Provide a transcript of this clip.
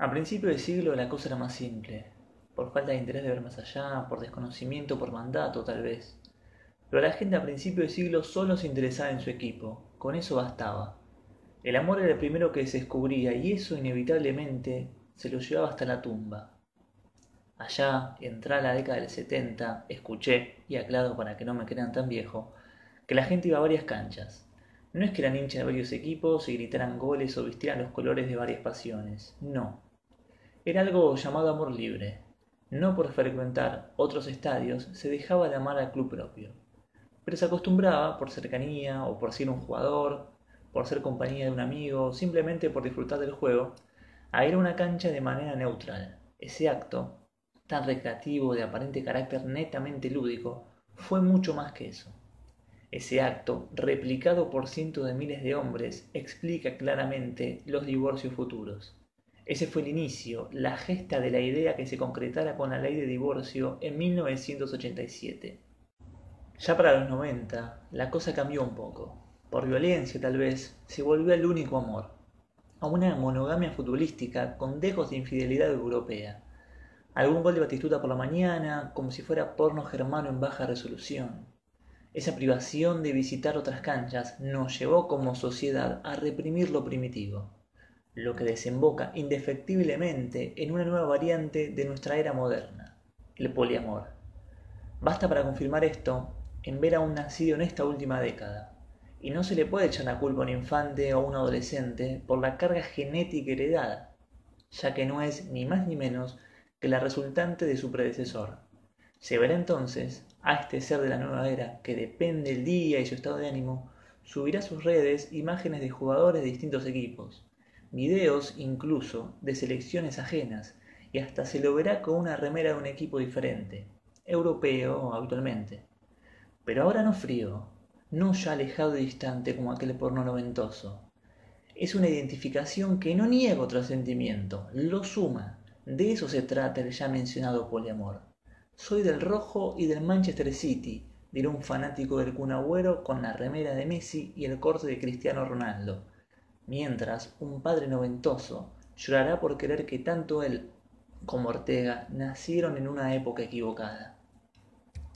A principio de siglo la cosa era más simple, por falta de interés de ver más allá, por desconocimiento, por mandato tal vez. Pero la gente a principio de siglo solo se interesaba en su equipo, con eso bastaba. El amor era el primero que se descubría y eso inevitablemente se lo llevaba hasta la tumba. Allá, entrada la década del 70, escuché, y aclaro para que no me crean tan viejo, que la gente iba a varias canchas. No es que eran hinchas de varios equipos y gritaran goles o vistieran los colores de varias pasiones, no. Era algo llamado amor libre. No por frecuentar otros estadios se dejaba de amar al club propio, pero se acostumbraba por cercanía o por ser un jugador, por ser compañía de un amigo, simplemente por disfrutar del juego, a ir a una cancha de manera neutral. Ese acto, tan recreativo de aparente carácter netamente lúdico, fue mucho más que eso. Ese acto, replicado por cientos de miles de hombres, explica claramente los divorcios futuros. Ese fue el inicio, la gesta de la idea que se concretara con la ley de divorcio en 1987. Ya para los 90, la cosa cambió un poco. Por violencia tal vez, se volvió el único amor. A una monogamia futbolística con dejos de infidelidad europea. Algún gol de Batistuta por la mañana, como si fuera porno germano en baja resolución. Esa privación de visitar otras canchas nos llevó como sociedad a reprimir lo primitivo, lo que desemboca indefectiblemente en una nueva variante de nuestra era moderna, el poliamor. Basta para confirmar esto en ver a un nacido en esta última década, y no se le puede echar la culpa a un infante o a un adolescente por la carga genética heredada, ya que no es ni más ni menos que la resultante de su predecesor. Se verá entonces a este ser de la nueva era, que depende el día y su estado de ánimo, subirá a sus redes imágenes de jugadores de distintos equipos, videos incluso de selecciones ajenas, y hasta se lo verá con una remera de un equipo diferente, europeo habitualmente. Pero ahora no frío, no ya alejado y distante como aquel porno noventoso. Es una identificación que no niega otro sentimiento, lo suma. De eso se trata el ya mencionado poliamor. Soy del rojo y del Manchester City, dirá un fanático del Kun con la remera de Messi y el corte de Cristiano Ronaldo. Mientras, un padre noventoso llorará por querer que tanto él como Ortega nacieron en una época equivocada.